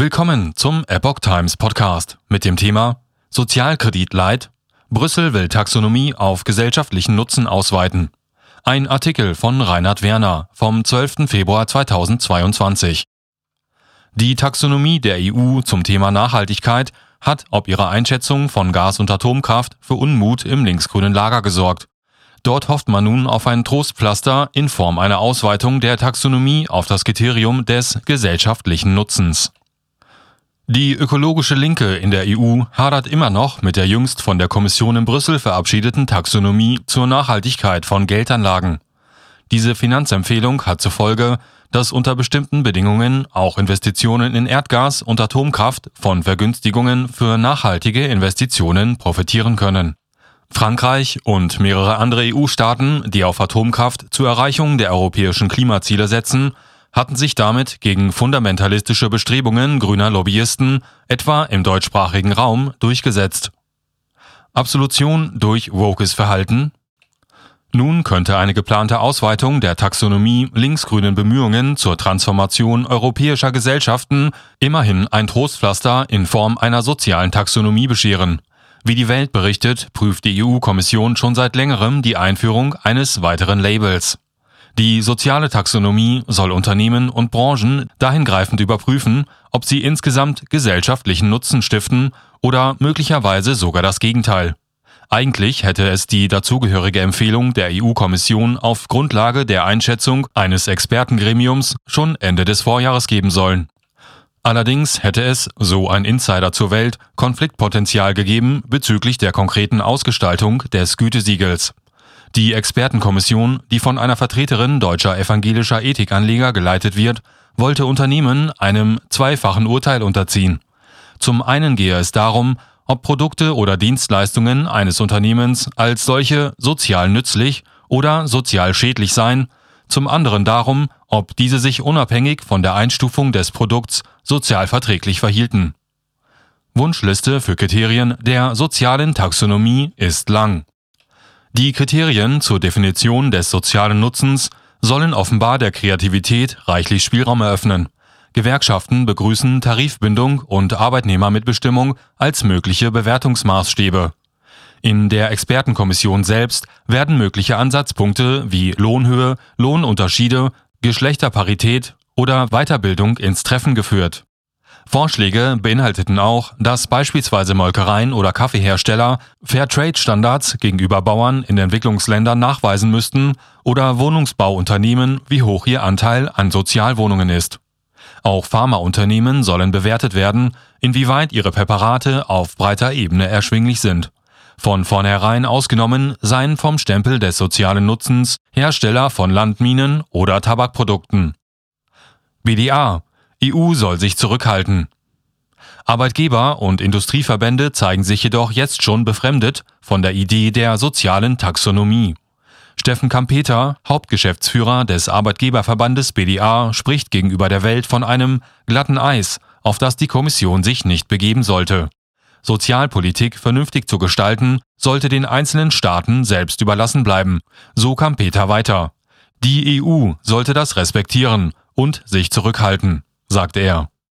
Willkommen zum Epoch Times Podcast mit dem Thema Sozialkredit Light. Brüssel will Taxonomie auf gesellschaftlichen Nutzen ausweiten. Ein Artikel von Reinhard Werner vom 12. Februar 2022. Die Taxonomie der EU zum Thema Nachhaltigkeit hat ob ihrer Einschätzung von Gas- und Atomkraft für Unmut im linksgrünen Lager gesorgt. Dort hofft man nun auf ein Trostpflaster in Form einer Ausweitung der Taxonomie auf das Kriterium des gesellschaftlichen Nutzens. Die ökologische Linke in der EU hadert immer noch mit der jüngst von der Kommission in Brüssel verabschiedeten Taxonomie zur Nachhaltigkeit von Geldanlagen. Diese Finanzempfehlung hat zur Folge, dass unter bestimmten Bedingungen auch Investitionen in Erdgas und Atomkraft von Vergünstigungen für nachhaltige Investitionen profitieren können. Frankreich und mehrere andere EU-Staaten, die auf Atomkraft zur Erreichung der europäischen Klimaziele setzen, hatten sich damit gegen fundamentalistische Bestrebungen grüner Lobbyisten, etwa im deutschsprachigen Raum, durchgesetzt. Absolution durch wokes Verhalten? Nun könnte eine geplante Ausweitung der Taxonomie linksgrünen Bemühungen zur Transformation europäischer Gesellschaften immerhin ein Trostpflaster in Form einer sozialen Taxonomie bescheren. Wie die Welt berichtet, prüft die EU-Kommission schon seit längerem die Einführung eines weiteren Labels. Die soziale Taxonomie soll Unternehmen und Branchen dahingreifend überprüfen, ob sie insgesamt gesellschaftlichen Nutzen stiften oder möglicherweise sogar das Gegenteil. Eigentlich hätte es die dazugehörige Empfehlung der EU-Kommission auf Grundlage der Einschätzung eines Expertengremiums schon Ende des Vorjahres geben sollen. Allerdings hätte es, so ein Insider zur Welt, Konfliktpotenzial gegeben bezüglich der konkreten Ausgestaltung des Gütesiegels. Die Expertenkommission, die von einer Vertreterin deutscher evangelischer Ethikanleger geleitet wird, wollte Unternehmen einem zweifachen Urteil unterziehen. Zum einen gehe es darum, ob Produkte oder Dienstleistungen eines Unternehmens als solche sozial nützlich oder sozial schädlich seien, zum anderen darum, ob diese sich unabhängig von der Einstufung des Produkts sozial verträglich verhielten. Wunschliste für Kriterien der sozialen Taxonomie ist lang. Die Kriterien zur Definition des sozialen Nutzens sollen offenbar der Kreativität reichlich Spielraum eröffnen. Gewerkschaften begrüßen Tarifbindung und Arbeitnehmermitbestimmung als mögliche Bewertungsmaßstäbe. In der Expertenkommission selbst werden mögliche Ansatzpunkte wie Lohnhöhe, Lohnunterschiede, Geschlechterparität oder Weiterbildung ins Treffen geführt. Vorschläge beinhalteten auch, dass beispielsweise Molkereien oder Kaffeehersteller Fairtrade-Standards gegenüber Bauern in Entwicklungsländern nachweisen müssten oder Wohnungsbauunternehmen, wie hoch ihr Anteil an Sozialwohnungen ist. Auch Pharmaunternehmen sollen bewertet werden, inwieweit ihre Präparate auf breiter Ebene erschwinglich sind. Von vornherein ausgenommen seien vom Stempel des sozialen Nutzens Hersteller von Landminen oder Tabakprodukten. BDA EU soll sich zurückhalten. Arbeitgeber und Industrieverbände zeigen sich jedoch jetzt schon befremdet von der Idee der sozialen Taxonomie. Steffen Kampeter, Hauptgeschäftsführer des Arbeitgeberverbandes BDA, spricht gegenüber der Welt von einem glatten Eis, auf das die Kommission sich nicht begeben sollte. Sozialpolitik vernünftig zu gestalten, sollte den einzelnen Staaten selbst überlassen bleiben. So kam Peter weiter. Die EU sollte das respektieren und sich zurückhalten sagte er.